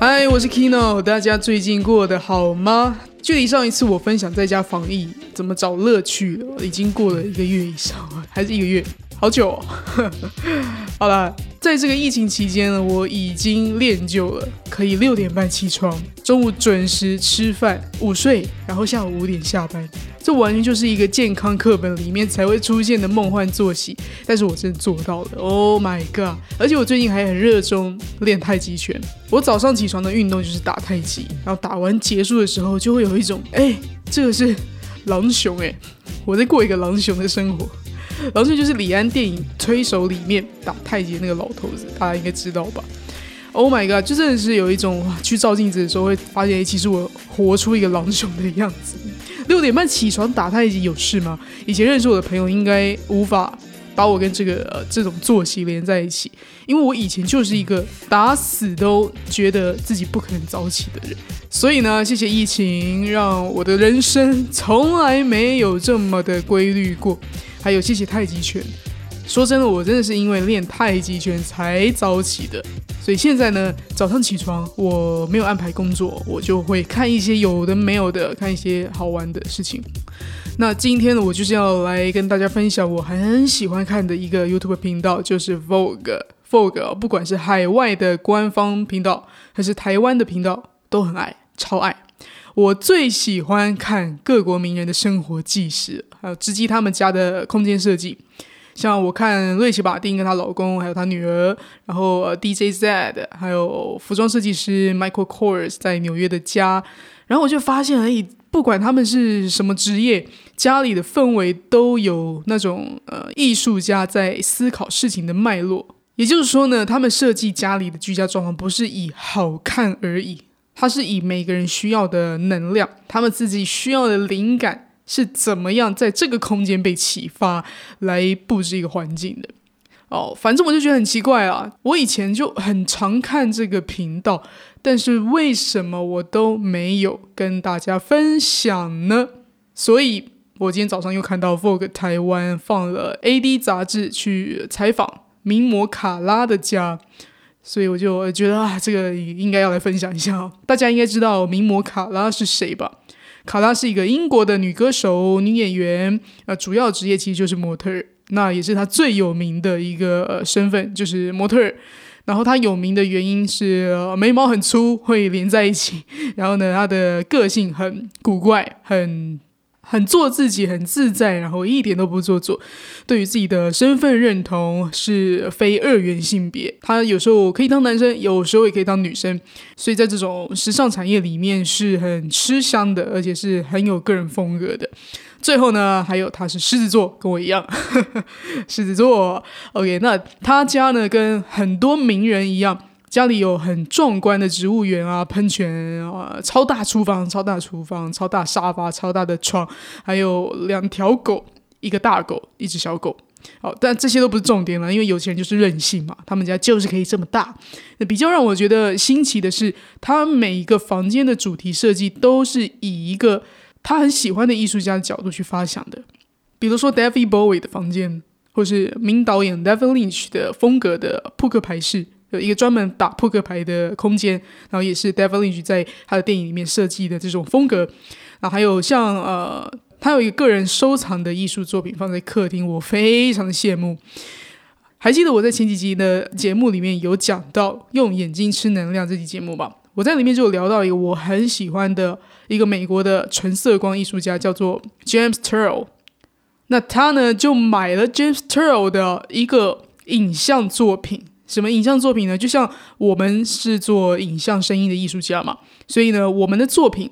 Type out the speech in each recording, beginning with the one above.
嗨，我是 Kino，大家最近过得好吗？距离上一次我分享在家防疫怎么找乐趣，已经过了一个月以上了，还是一个月，好久哦。好了，在这个疫情期间呢，我已经练就了可以六点半起床，中午准时吃饭、午睡，然后下午五点下班。这完全就是一个健康课本里面才会出现的梦幻作息，但是我真的做到了，Oh my god！而且我最近还很热衷练太极拳。我早上起床的运动就是打太极，然后打完结束的时候就会有一种，哎，这个是狼熊哎，我在过一个狼熊的生活。狼熊就是李安电影《推手》里面打太极那个老头子，大家应该知道吧？Oh my god！就真的是有一种去照镜子的时候会发现，其实我活出一个狼熊的样子。六点半起床打太极有事吗？以前认识我的朋友应该无法把我跟这个呃这种作息连在一起，因为我以前就是一个打死都觉得自己不可能早起的人。所以呢，谢谢疫情，让我的人生从来没有这么的规律过。还有谢谢太极拳。说真的，我真的是因为练太极拳才早起的，所以现在呢，早上起床我没有安排工作，我就会看一些有的没有的，看一些好玩的事情。那今天呢，我就是要来跟大家分享我很喜欢看的一个 YouTube 频道，就是 Vogue Vogue，不管是海外的官方频道还是台湾的频道，都很爱，超爱。我最喜欢看各国名人的生活纪实，还有直击他们家的空间设计。像我看瑞奇·马丁跟她老公，还有她女儿，然后 DJ Z，还有服装设计师 Michael Kors 在纽约的家，然后我就发现，哎，不管他们是什么职业，家里的氛围都有那种呃艺术家在思考事情的脉络。也就是说呢，他们设计家里的居家状况不是以好看而已，它是以每个人需要的能量，他们自己需要的灵感。是怎么样在这个空间被启发来布置一个环境的？哦，反正我就觉得很奇怪啊！我以前就很常看这个频道，但是为什么我都没有跟大家分享呢？所以我今天早上又看到 Vogue 台湾放了 AD 杂志去采访名模卡拉的家，所以我就觉得啊，这个应该要来分享一下。大家应该知道名模卡拉是谁吧？卡拉是一个英国的女歌手、女演员，呃，主要职业其实就是模特儿，那也是她最有名的一个身份，就是模特儿。然后她有名的原因是眉毛很粗，会连在一起。然后呢，她的个性很古怪，很。很做自己，很自在，然后一点都不做作。对于自己的身份认同是非二元性别，他有时候可以当男生，有时候也可以当女生。所以在这种时尚产业里面是很吃香的，而且是很有个人风格的。最后呢，还有他是狮子座，跟我一样，狮子座。OK，那他家呢跟很多名人一样。家里有很壮观的植物园啊，喷泉啊，超大厨房，超大厨房，超大沙发，超大的床，还有两条狗，一个大狗，一只小狗。好，但这些都不是重点了，因为有钱人就是任性嘛，他们家就是可以这么大。那比较让我觉得新奇的是，他每一个房间的主题设计都是以一个他很喜欢的艺术家的角度去发想的，比如说 David Bowie 的房间，或是名导演 David Lynch 的风格的扑克牌室。有一个专门打扑克牌的空间，然后也是 Devil Lynch 在他的电影里面设计的这种风格。然后还有像呃，他有一个个人收藏的艺术作品放在客厅，我非常的羡慕。还记得我在前几集的节目里面有讲到用眼睛吃能量这期节目吧？我在里面就有聊到一个我很喜欢的一个美国的纯色光艺术家，叫做 James Turrell。那他呢就买了 James Turrell 的一个影像作品。什么影像作品呢？就像我们是做影像声音的艺术家嘛，所以呢，我们的作品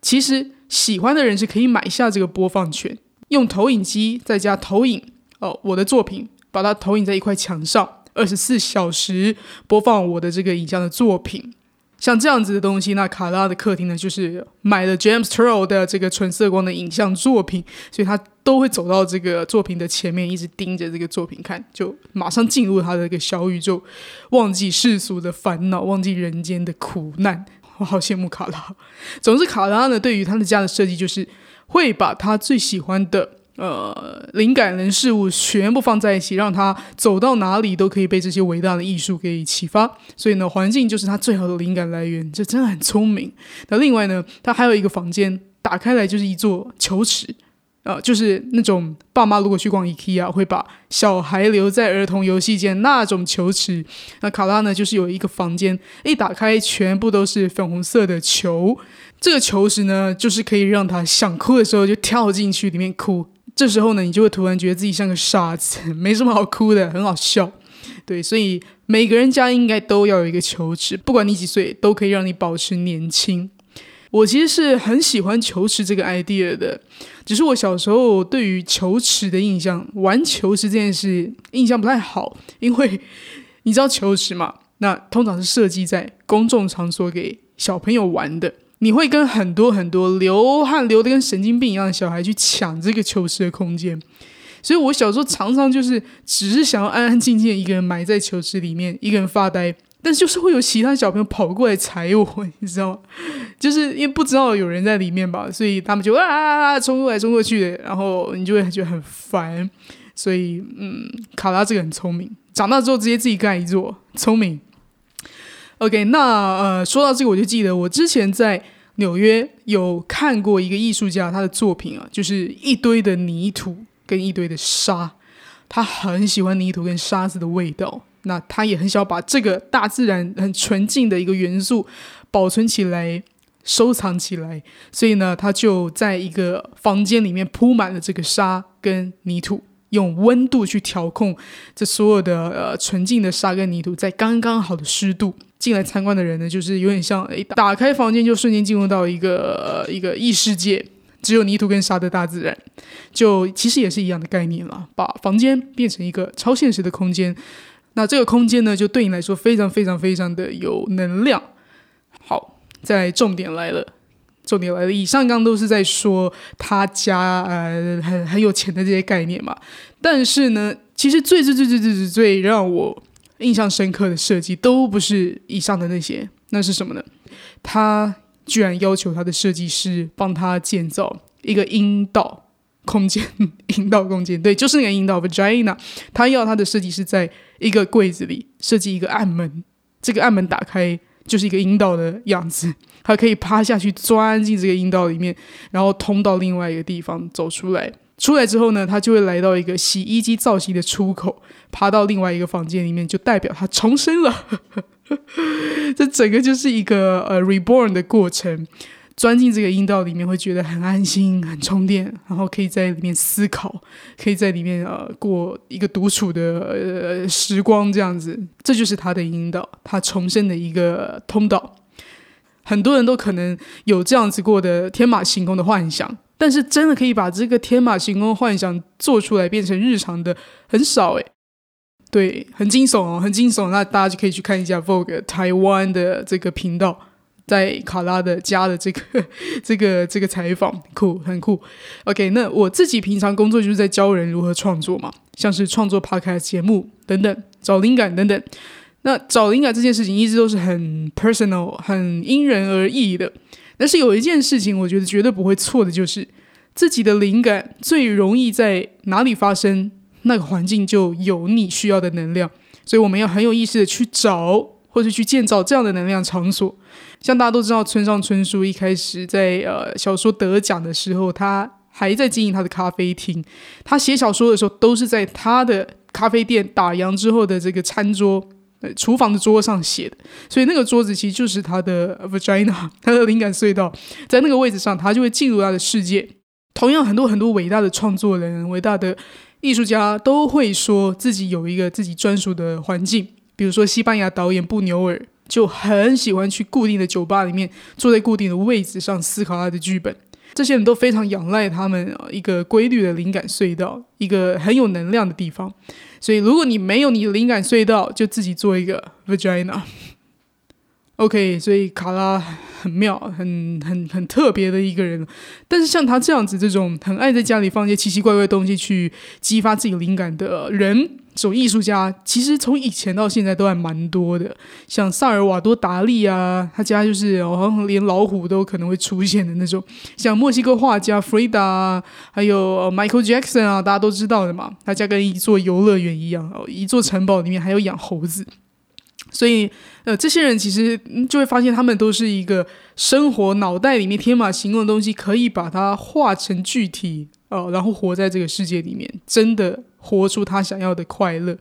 其实喜欢的人是可以买下这个播放权，用投影机再加投影哦，我的作品把它投影在一块墙上，二十四小时播放我的这个影像的作品。像这样子的东西，那卡拉的客厅呢，就是买了 James Turrell 的这个纯色光的影像作品，所以他都会走到这个作品的前面，一直盯着这个作品看，就马上进入他的一个小宇宙，忘记世俗的烦恼，忘记人间的苦难。我好羡慕卡拉。总之，卡拉呢，对于他的家的设计，就是会把他最喜欢的呃灵感人事物全部放在一起，让他走到哪里都可以被这些伟大的艺术给启发。所以呢，环境就是他最好的灵感来源，这真的很聪明。那另外呢，他还有一个房间，打开来就是一座球池。呃，就是那种爸妈如果去逛 IKEA 会把小孩留在儿童游戏间那种球池，那卡拉呢就是有一个房间，一打开全部都是粉红色的球，这个球池呢就是可以让他想哭的时候就跳进去里面哭，这时候呢你就会突然觉得自己像个傻子，没什么好哭的，很好笑，对，所以每个人家应该都要有一个球池，不管你几岁，都可以让你保持年轻。我其实是很喜欢球池这个 idea 的，只是我小时候对于球池的印象，玩球池这件事印象不太好，因为你知道球池嘛，那通常是设计在公众场所给小朋友玩的，你会跟很多很多流汗流的跟神经病一样的小孩去抢这个球池的空间，所以我小时候常常就是只是想要安安静静一个人埋在球池里面，一个人发呆。但是就是会有其他小朋友跑过来踩我，你知道吗？就是因为不知道有人在里面吧，所以他们就啊啊啊冲过来冲过去的，然后你就会觉得很烦。所以嗯，卡拉这个很聪明，长大之后直接自己盖一座，聪明。OK，那呃说到这个，我就记得我之前在纽约有看过一个艺术家他的作品啊，就是一堆的泥土跟一堆的沙，他很喜欢泥土跟沙子的味道。那他也很想把这个大自然很纯净的一个元素保存起来、收藏起来，所以呢，他就在一个房间里面铺满了这个沙跟泥土，用温度去调控这所有的呃纯净的沙跟泥土在刚刚好的湿度。进来参观的人呢，就是有点像诶，打开房间就瞬间进入到一个一个异世界，只有泥土跟沙的大自然，就其实也是一样的概念了，把房间变成一个超现实的空间。那这个空间呢，就对你来说非常非常非常的有能量。好，在重点来了，重点来了。以上刚都是在说他家呃很很有钱的这些概念嘛。但是呢，其实最最最最最最最让我印象深刻的设计，都不是以上的那些。那是什么呢？他居然要求他的设计师帮他建造一个阴道。空间，阴道空间，对，就是那个阴道 vagina。他要他的设计师在一个柜子里设计一个暗门，这个暗门打开就是一个阴道的样子，他可以趴下去钻进这个阴道里面，然后通到另外一个地方走出来。出来之后呢，他就会来到一个洗衣机造型的出口，爬到另外一个房间里面，就代表他重生了。这整个就是一个呃 reborn 的过程。钻进这个阴道里面，会觉得很安心、很充电，然后可以在里面思考，可以在里面呃过一个独处的呃时光，这样子，这就是他的阴道，他重生的一个通道。很多人都可能有这样子过的天马行空的幻想，但是真的可以把这个天马行空幻想做出来变成日常的很少诶。对，很惊悚哦，很惊悚。那大家就可以去看一下 Vogue 台湾的这个频道。在卡拉的家的这个 这个这个采访酷很酷，OK，那我自己平常工作就是在教人如何创作嘛，像是创作 Podcast 节目等等，找灵感等等。那找灵感这件事情一直都是很 personal、很因人而异的。但是有一件事情，我觉得绝对不会错的，就是自己的灵感最容易在哪里发生，那个环境就有你需要的能量。所以我们要很有意识的去找。或者去建造这样的能量场所，像大家都知道，村上春树一开始在呃小说得奖的时候，他还在经营他的咖啡厅。他写小说的时候，都是在他的咖啡店打烊之后的这个餐桌、呃厨房的桌上写的。所以那个桌子其实就是他的 vagina，他的灵感隧道，在那个位置上，他就会进入他的世界。同样，很多很多伟大的创作人、伟大的艺术家都会说自己有一个自己专属的环境。比如说，西班牙导演布纽尔就很喜欢去固定的酒吧里面，坐在固定的位置上思考他的剧本。这些人都非常仰赖他们一个规律的灵感隧道，一个很有能量的地方。所以，如果你没有你的灵感隧道，就自己做一个 vagina。OK，所以卡拉很妙，很很很特别的一个人。但是像他这样子，这种很爱在家里放一些奇奇怪怪的东西去激发自己灵感的人。这种艺术家，其实从以前到现在都还蛮多的。像萨尔瓦多·达利啊，他家就是好像连老虎都可能会出现的那种。像墨西哥画家 Frida，还有 Michael Jackson 啊，大家都知道的嘛。他家跟一座游乐园一样，哦，一座城堡里面还有养猴子。所以，呃，这些人其实就会发现，他们都是一个生活脑袋里面天马行空的东西，可以把它化成具体，呃，然后活在这个世界里面，真的活出他想要的快乐。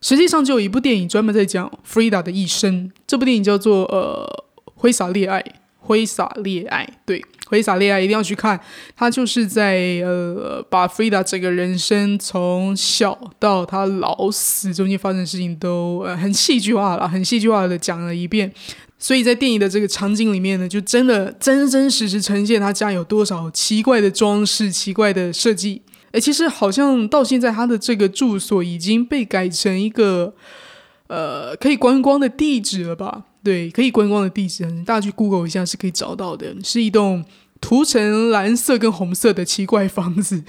实际上，就有一部电影专门在讲 Frida 的一生，这部电影叫做《呃挥洒恋爱》，挥洒恋爱，对。挥洒恋爱一定要去看，他就是在呃把 Frida 整个人生从小到他老死中间发生的事情都呃很戏剧化了，很戏剧化的讲了一遍。所以在电影的这个场景里面呢，就真的真真实实呈现他家有多少奇怪的装饰、奇怪的设计。哎，其实好像到现在他的这个住所已经被改成一个呃可以观光的地址了吧？对，可以观光的地址，大家去 Google 一下是可以找到的，是一栋涂成蓝色跟红色的奇怪房子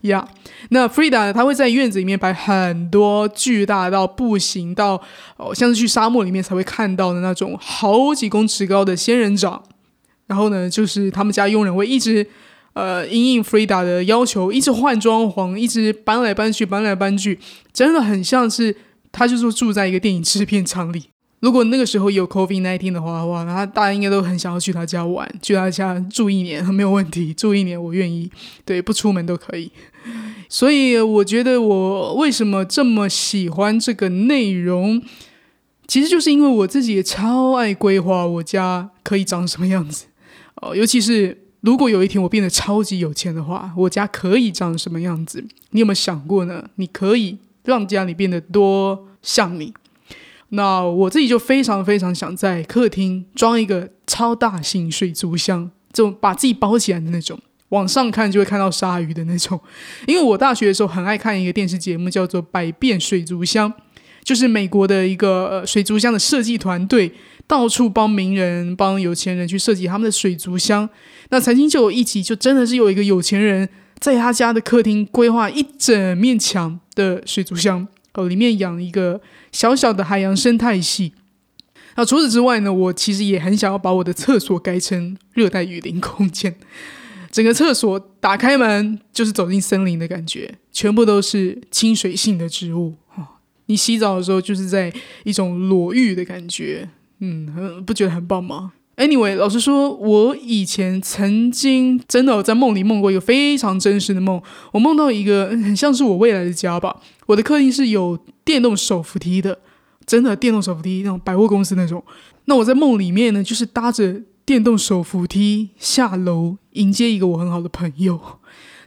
呀。那 Frida 他会在院子里面摆很多巨大到步行到哦，像是去沙漠里面才会看到的那种好几公尺高的仙人掌。然后呢，就是他们家佣人会一直呃应应 Frida 的要求，一直换装潢，一直搬来搬去，搬来搬去，真的很像是他就是住在一个电影制片厂里。如果那个时候有 COVID nineteen 的话，哇，那大家应该都很想要去他家玩，去他家住一年 没有问题，住一年我愿意，对，不出门都可以。所以我觉得我为什么这么喜欢这个内容，其实就是因为我自己也超爱规划我家可以长什么样子哦，尤其是如果有一天我变得超级有钱的话，我家可以长什么样子？你有没有想过呢？你可以让家里变得多像你？那我自己就非常非常想在客厅装一个超大型水族箱，就把自己包起来的那种，往上看就会看到鲨鱼的那种。因为我大学的时候很爱看一个电视节目，叫做《百变水族箱》，就是美国的一个呃水族箱的设计团队，到处帮名人、帮有钱人去设计他们的水族箱。那曾经就有一集，就真的是有一个有钱人在他家的客厅规划一整面墙的水族箱。哦，里面养一个小小的海洋生态系。那除此之外呢，我其实也很想要把我的厕所改成热带雨林空间。整个厕所打开门就是走进森林的感觉，全部都是亲水性的植物。哦，你洗澡的时候就是在一种裸浴的感觉。嗯，不觉得很棒吗？Anyway，老实说，我以前曾经真的在梦里梦过一个非常真实的梦。我梦到一个很像是我未来的家吧。我的客厅是有电动手扶梯的，真的电动手扶梯那种百货公司那种。那我在梦里面呢，就是搭着电动手扶梯下楼迎接一个我很好的朋友。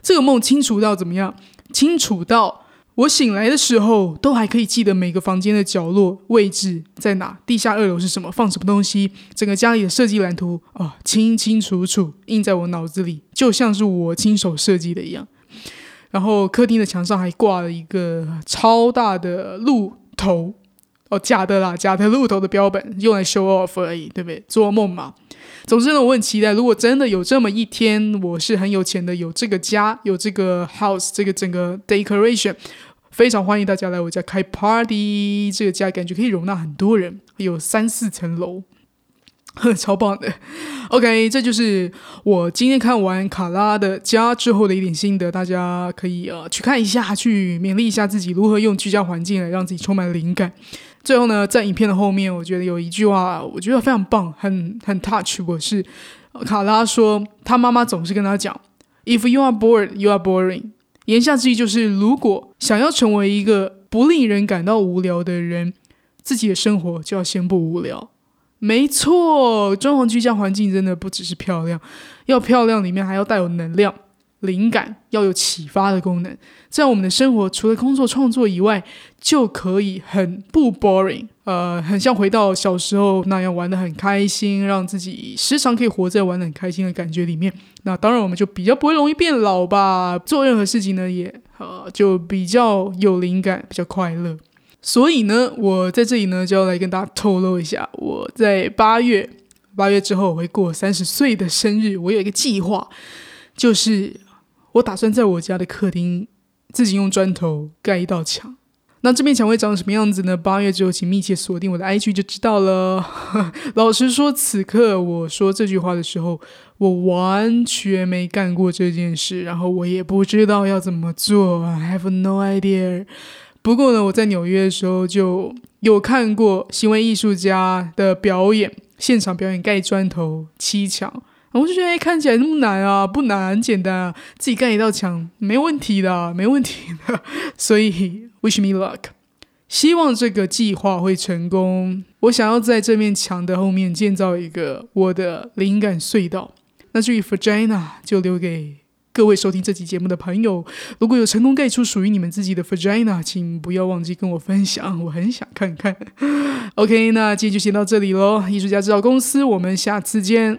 这个梦清楚到怎么样？清楚到。我醒来的时候，都还可以记得每个房间的角落位置在哪，地下二楼是什么，放什么东西，整个家里的设计蓝图啊，清清楚楚印在我脑子里，就像是我亲手设计的一样。然后客厅的墙上还挂了一个超大的鹿头，哦，假的啦，假的鹿头的标本，用来 show off 而已，对不对？做梦嘛。总之呢，我很期待，如果真的有这么一天，我是很有钱的，有这个家，有这个 house，这个整个 decoration。非常欢迎大家来我家开 party，这个家感觉可以容纳很多人，有三四层楼，超棒的。OK，这就是我今天看完卡拉的家之后的一点心得，大家可以呃去看一下，去勉励一下自己如何用居家环境来让自己充满灵感。最后呢，在影片的后面，我觉得有一句话，我觉得非常棒，很很 touch。我是卡拉说，他妈妈总是跟他讲：“If you are bored, you are boring。”言下之意就是，如果想要成为一个不令人感到无聊的人，自己的生活就要先不无聊。没错，装潢居家环境真的不只是漂亮，要漂亮，里面还要带有能量。灵感要有启发的功能，这样我们的生活除了工作创作以外，就可以很不 boring，呃，很像回到小时候那样玩的很开心，让自己时常可以活在玩的很开心的感觉里面。那当然，我们就比较不会容易变老吧。做任何事情呢，也呃就比较有灵感，比较快乐。所以呢，我在这里呢就要来跟大家透露一下，我在八月八月之后我会过三十岁的生日，我有一个计划，就是。我打算在我家的客厅自己用砖头盖一道墙，那这面墙会长什么样子呢？八月之后，请密切锁定我的 IG 就知道了。老实说，此刻我说这句话的时候，我完全没干过这件事，然后我也不知道要怎么做，I have no idea。不过呢，我在纽约的时候就有看过行为艺术家的表演，现场表演盖砖头砌墙。我就觉得看起来那么难啊，不难，很简单啊，自己盖一道墙没问题的，没问题的。所以 wish me luck，希望这个计划会成功。我想要在这面墙的后面建造一个我的灵感隧道。那至于 vagina，就留给各位收听这期节目的朋友。如果有成功盖出属于你们自己的 vagina，请不要忘记跟我分享，我很想看看。OK，那今天就先到这里喽，艺术家制造公司，我们下次见。